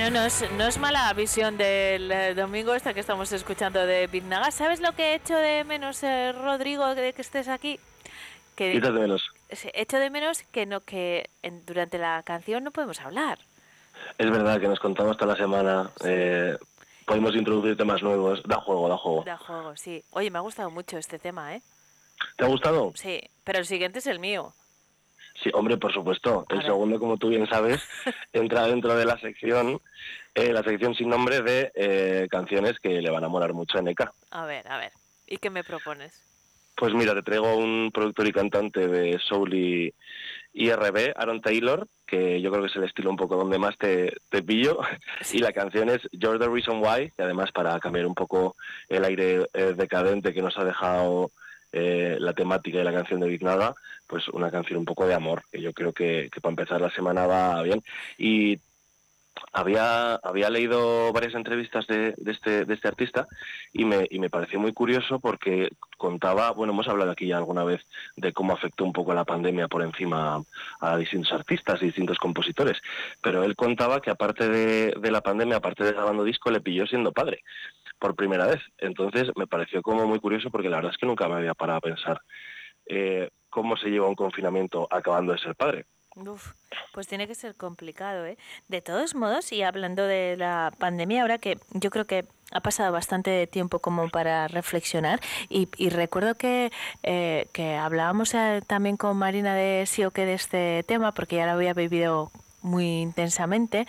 Bueno, no es, no es mala visión del eh, domingo esta que estamos escuchando de Biznaga. ¿Sabes lo que he hecho de menos, eh, Rodrigo, de que estés aquí? Que, de menos. Sí, Echo de menos que no que en- durante la canción no podemos hablar. Es verdad que nos contamos toda la semana. eh, podemos introducir temas nuevos. Da juego, da juego. Da juego, sí. Oye, me ha gustado mucho este tema, ¿eh? ¿Te ha gustado? Sí, pero el siguiente es el mío. Sí, hombre, por supuesto. El segundo, como tú bien sabes, (laughs) entra dentro de la sección, eh, la sección sin nombre de eh, canciones que le van a molar mucho a Eka. A ver, a ver. ¿Y qué me propones? Pues mira, te traigo un productor y cantante de Soul y, y R&B, Aaron Taylor, que yo creo que es el estilo un poco donde más te, te pillo. Y la canción es You're the Reason Why, que además para cambiar un poco el aire eh, decadente que nos ha dejado eh, la temática de la canción de Big Nada, pues una canción un poco de amor, que yo creo que, que para empezar la semana va bien. Y había, había leído varias entrevistas de, este, de este artista y me, y me pareció muy curioso porque contaba, bueno, hemos hablado aquí ya alguna vez de cómo afectó un poco la pandemia por encima a distintos artistas y distintos compositores, pero él contaba que aparte de, de la pandemia, aparte de grabando disco, le pilló siendo padre por primera vez. Entonces me pareció como muy curioso porque la verdad es que nunca me había parado a pensar eh, cómo se lleva un confinamiento acabando de ser padre. Uf, pues tiene que ser complicado, ¿eh? De todos modos, y hablando de la pandemia, ahora que yo creo que ha pasado bastante tiempo como para reflexionar, y, y recuerdo que, eh, que hablábamos eh, también con Marina de sí o qué de este tema, porque ya lo había vivido muy intensamente.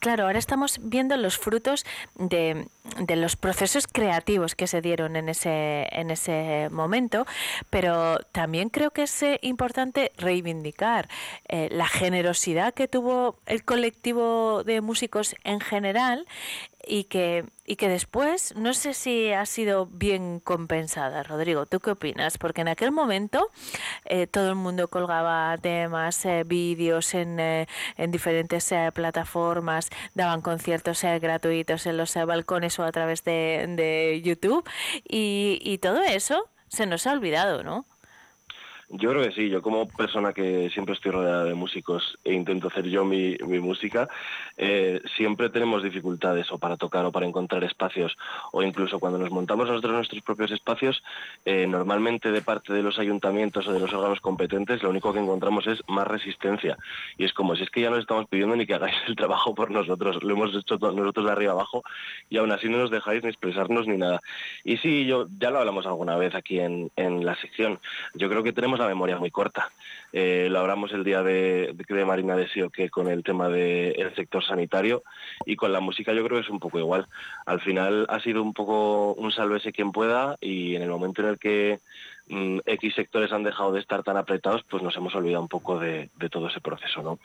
Claro, ahora estamos viendo los frutos de, los procesos creativos que se dieron en ese, en ese momento, pero también creo que es eh, importante reivindicar eh, la generosidad que tuvo el colectivo de músicos en general y que, y que después no sé si ha sido bien compensada. Rodrigo, ¿tú qué opinas? Porque en aquel momento eh, todo el mundo colgaba temas, eh, vídeos en, eh, en diferentes eh, plataformas, daban conciertos eh, gratuitos en los eh, balcones o a través de, de YouTube y, y todo eso se nos ha olvidado, ¿no? Yo creo que sí, yo como persona que siempre estoy rodeada de músicos e intento hacer yo mi, música, eh, siempre tenemos dificultades o para tocar o para encontrar espacios o incluso cuando nos montamos nosotros nuestros propios espacios, eh, normalmente de parte de los ayuntamientos o de los órganos competentes lo único que encontramos es más resistencia y es como si es que ya no estamos pidiendo ni que hagáis el trabajo por nosotros, lo hemos hecho nosotros de arriba abajo y aún así no nos dejáis ni expresarnos ni nada. Y sí, yo ya lo hablamos alguna vez aquí en, en la sección, yo creo que tenemos la memoria muy corta. Eh, lo hablamos el día de, de, de Marina de Sio que con el tema del sector sanitario y con la música yo creo que es un poco igual. Al final ha sido un poco un sálvese quien pueda y en el momento en el que mm, X sectores han dejado de estar tan apretados, pues nos hemos olvidado un poco de, de todo ese proceso, ¿no?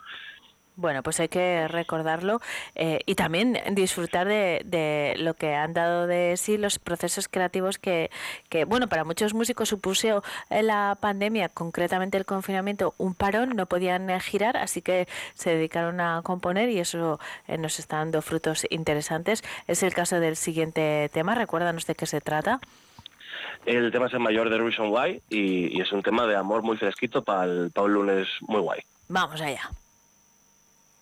Bueno, pues hay que recordarlo eh, y también disfrutar de, de lo que han dado de sí los procesos creativos que, que, bueno, para muchos músicos supuso la pandemia, concretamente el confinamiento, un parón, no podían eh, girar, así que se dedicaron a componer y eso eh, nos está dando frutos interesantes. Es el caso del siguiente tema, recuérdanos de qué se trata. El tema es el mayor de Reason Why y, y es un tema de amor muy fresquito para el, pa un lunes muy guay. Vamos allá.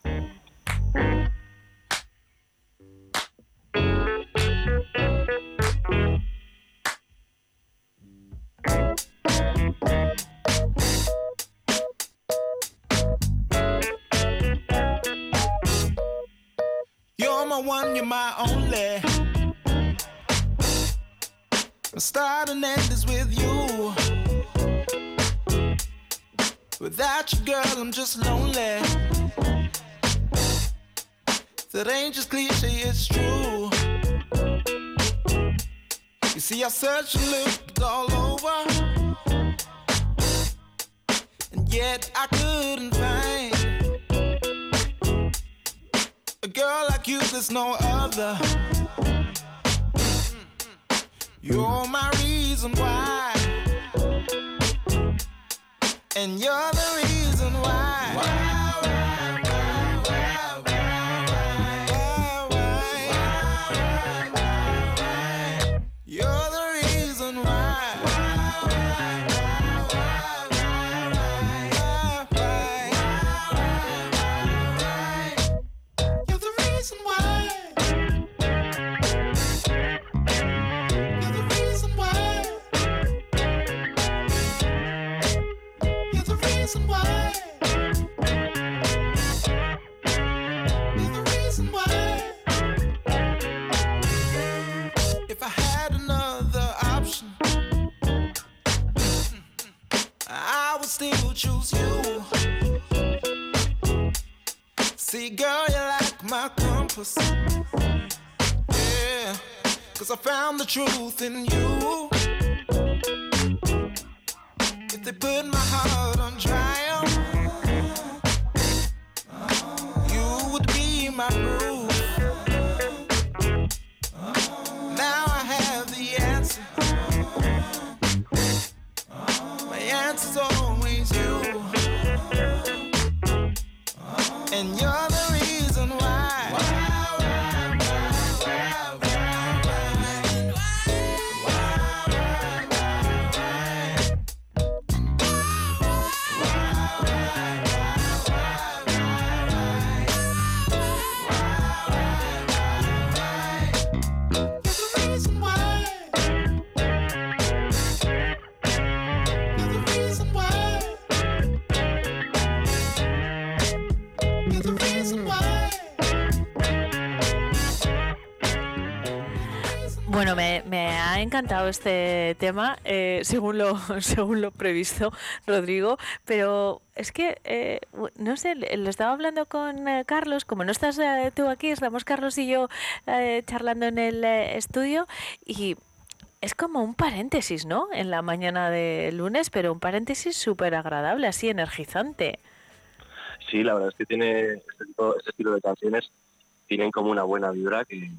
You're my one, you're my only. My start and end is with you. Without you, girl, I'm just lonely. That ain't just cliche, it's true. You see, I searched and looked all over, and yet I couldn't find a girl like you. There's no other. You're my reason why, and you're the reason why. You're Yeah, cause I found the truth in you. If they put my heart on trial, you would be my proof. Now I have the answer. My answer's always you. And you're encantado este tema, eh, según, lo, (laughs) según lo previsto, Rodrigo, pero es que, eh, no sé, lo estaba hablando con eh, Carlos, como no estás eh, tú aquí, estamos Carlos y yo eh, charlando en el eh, estudio y es como un paréntesis, ¿no? En la mañana de lunes, pero un paréntesis súper agradable, así energizante. Sí, la verdad es que tiene este, tipo- este estilo de canciones tienen como una buena vibra que,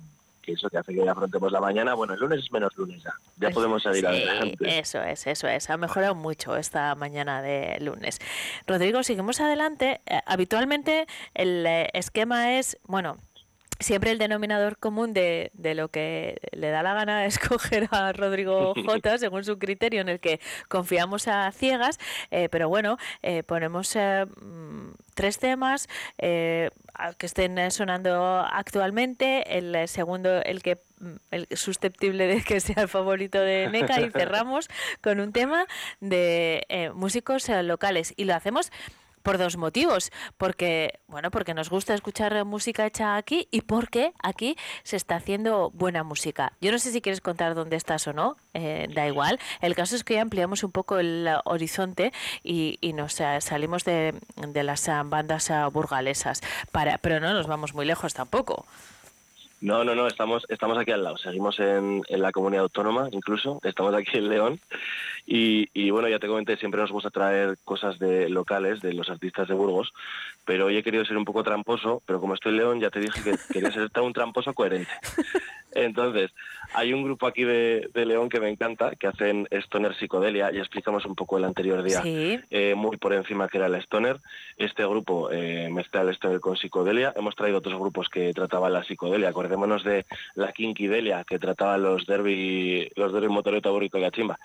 que eso que hace que afrontemos la mañana. Bueno, el lunes es menos lunes ya. Ya podemos salir Sí, adelante. Eso es, eso es. Ha mejorado mucho esta mañana de lunes. Rodrigo, seguimos adelante. Eh, habitualmente el eh, esquema es, bueno, siempre el denominador común de, de lo que le da la gana (laughs) escoger a Rodrigo J (laughs) según su criterio en el que confiamos a ciegas, eh, pero bueno, eh, ponemos eh, mm, tres temas que estén sonando actualmente, el segundo, el que mm, el susceptible de que sea el favorito de Neca y (laughs) cerramos con un tema de músicos locales y lo hacemos por dos motivos, porque bueno, porque nos gusta escuchar música hecha aquí y porque aquí se está haciendo buena música. Yo no sé si quieres contar dónde estás o no, eh, da igual. El caso es que ya ampliamos un poco el horizonte y, y nos salimos de, de las bandas eh, burgalesas, para, pero no nos vamos muy lejos tampoco. No, no, no, estamos, estamos aquí al lado, seguimos en, en la comunidad autónoma incluso, estamos aquí en León. Y, y bueno, ya te comenté, siempre nos gusta traer cosas de locales, de los artistas de Burgos, pero hoy he querido ser un poco tramposo, pero como estoy en León ya te dije que quería ser un tramposo coherente. Entonces, hay un grupo aquí de, de León que me encanta, que hacen Stoner Psicodelia, ya explicamos un poco el anterior día, Sí. eh, muy por encima que era el Stoner. Este grupo eh, mezcla el Stoner con Psicodelia. Hemos traído otros grupos que trataban la Psicodelia. Acordémonos de la Kinkidelia, que trataba los derby, los derby motoreta, burrito y cachimba.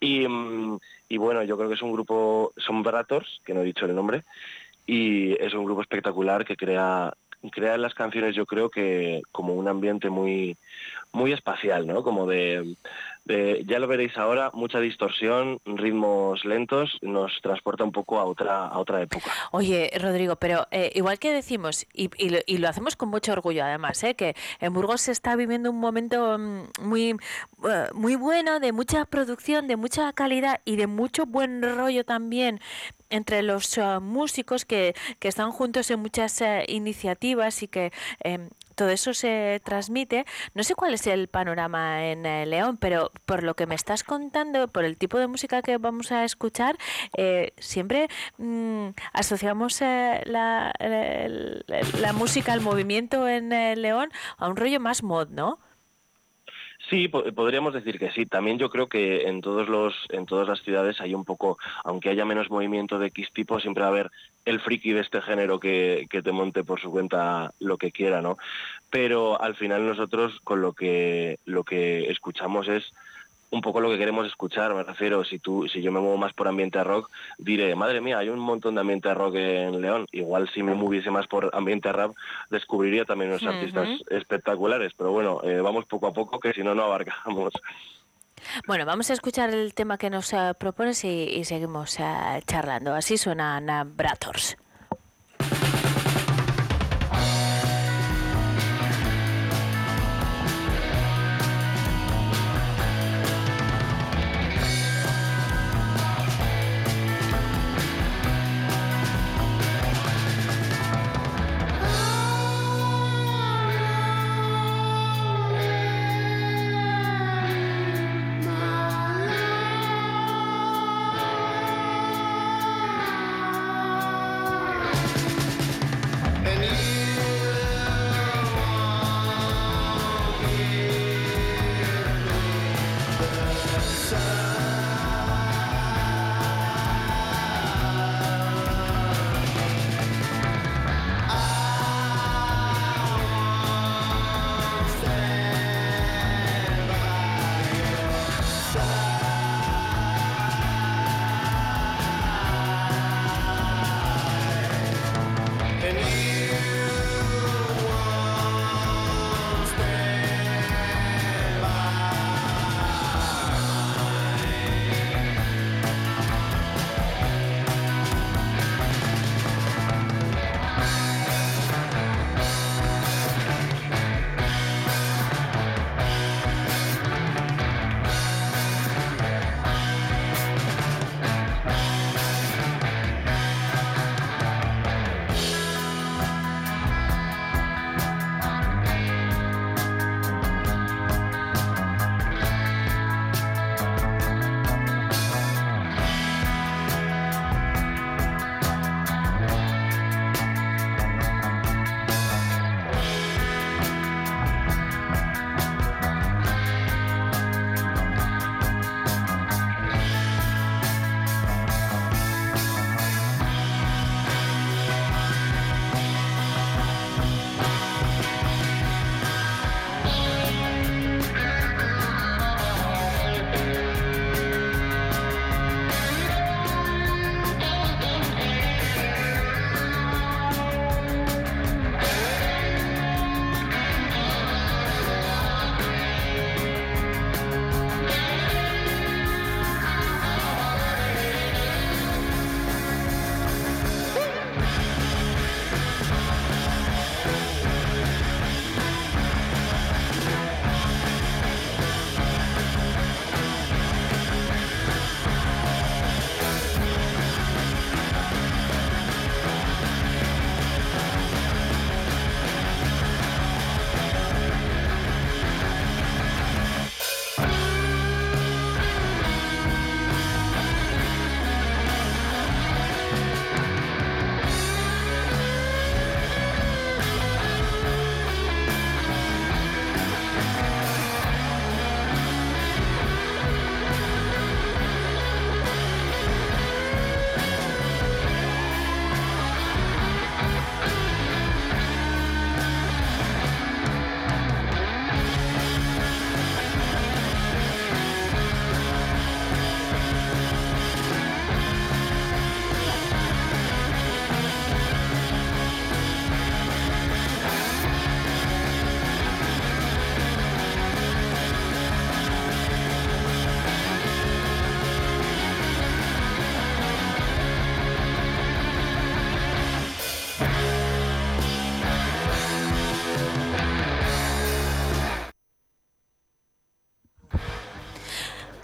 Y, mm, y bueno, yo creo que es un grupo, son Brators, que no he dicho el nombre, y es un grupo espectacular que crea crea en las canciones yo creo que como un ambiente muy muy espacial no como de, de- ya lo veréis ahora mucha distorsión ritmos lentos nos transporta un poco a otra a otra época Oye, Rodrigo, pero eh, igual que decimos, y, y lo, y lo hacemos con mucho orgullo además, ¿eh? que en Burgos se está viviendo un momento mm, muy, eh, muy bueno, de mucha producción, de mucha calidad y de mucho buen rollo también entre los eh, músicos que, que están juntos en muchas eh, iniciativas y que em, todo eso se transmite. No sé cuál es el panorama en eh, León, pero por lo que me estás contando, por el tipo de música que vamos a escuchar, eh, siempre mm, asociamos la, el- la música, al movimiento en León a un rollo más mod, ¿no? Sí, po- podríamos decir que sí. También yo creo que en todos los, en todas las ciudades hay un poco, aunque haya menos movimiento de X tipo, siempre va a haber el friki de este género que, que te monte por su cuenta lo que quiera, ¿no? Pero al final nosotros con lo que lo que escuchamos es un poco lo que queremos escuchar, me refiero, si tú, si yo me muevo más por ambiente rock, diré, madre mía, hay un montón de ambiente rock en León. Igual si me moviese más por ambiente rap, descubriría también unos artistas espectaculares, pero bueno, eh, vamos poco a poco, que si no, no abarcamos. Bueno, vamos a escuchar el tema que nos eh, propones y, y seguimos eh, charlando. Así suenan eh, Brators.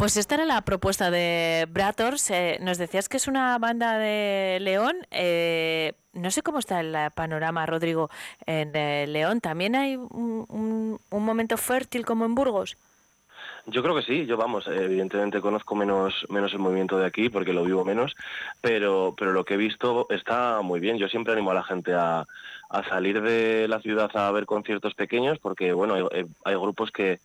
Pues esta era la propuesta de Brators. Eh, nos decías que es una banda de León. Eh, no sé cómo está el panorama, Rodrigo, en eh, León. ¿También hay un, momento fértil como en Burgos? Yo creo que sí, yo vamos, evidentemente conozco menos, menos el movimiento de aquí porque lo vivo menos, pero, pero lo que he visto está muy bien. Yo siempre animo a la gente a, a salir de la ciudad a ver conciertos pequeños porque, bueno, hay, hay grupos que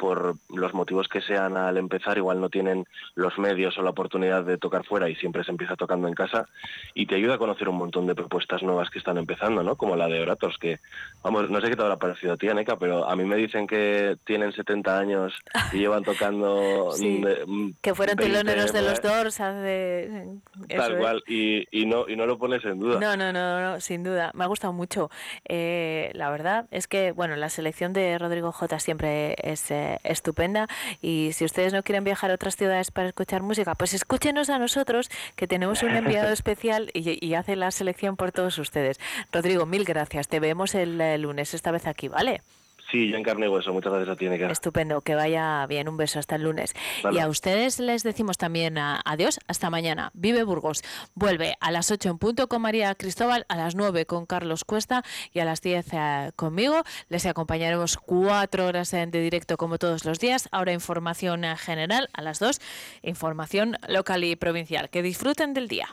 por los motivos que sean al empezar igual no tienen los medios o la oportunidad de tocar fuera y siempre se empieza tocando en casa y te ayuda a conocer un montón de propuestas nuevas que están empezando, ¿no? Como la de Orators, que, vamos, no sé qué te habrá parecido a ti, Aneca, pero a mí me dicen que tienen 70 años y llevan tocando... (laughs) Sí, mm, de- mm, Que fueron 20, teloneros de los. Doors hace... Tal cual, y, y, no, y no lo pones en duda. No, no, no, no, sin duda. Me ha gustado mucho. Eh, la verdad es que, bueno, la selección de Rodrigo J siempre es eh, eh, estupenda. Y si ustedes no quieren viajar a otras ciudades para escuchar música, pues escúchenos a nosotros, que tenemos un enviado (laughs) especial y, y hace la selección por todos ustedes. Rodrigo, mil gracias. Te vemos el, el lunes, esta vez aquí, ¿vale? Sí, yo en carne y hueso. Muchas gracias a ti, Neca. Estupendo, que vaya bien. Un beso hasta el lunes. Vale. Y a ustedes les decimos también a- adiós. Hasta mañana. Vive Burgos. Vuelve a las 8 en punto con María Cristóbal, a las 9 con Carlos Cuesta y a las 10 eh, conmigo. Les acompañaremos cuatro horas en- de directo como todos los días. Ahora información eh, general a las 2, información local y provincial. Que disfruten del día.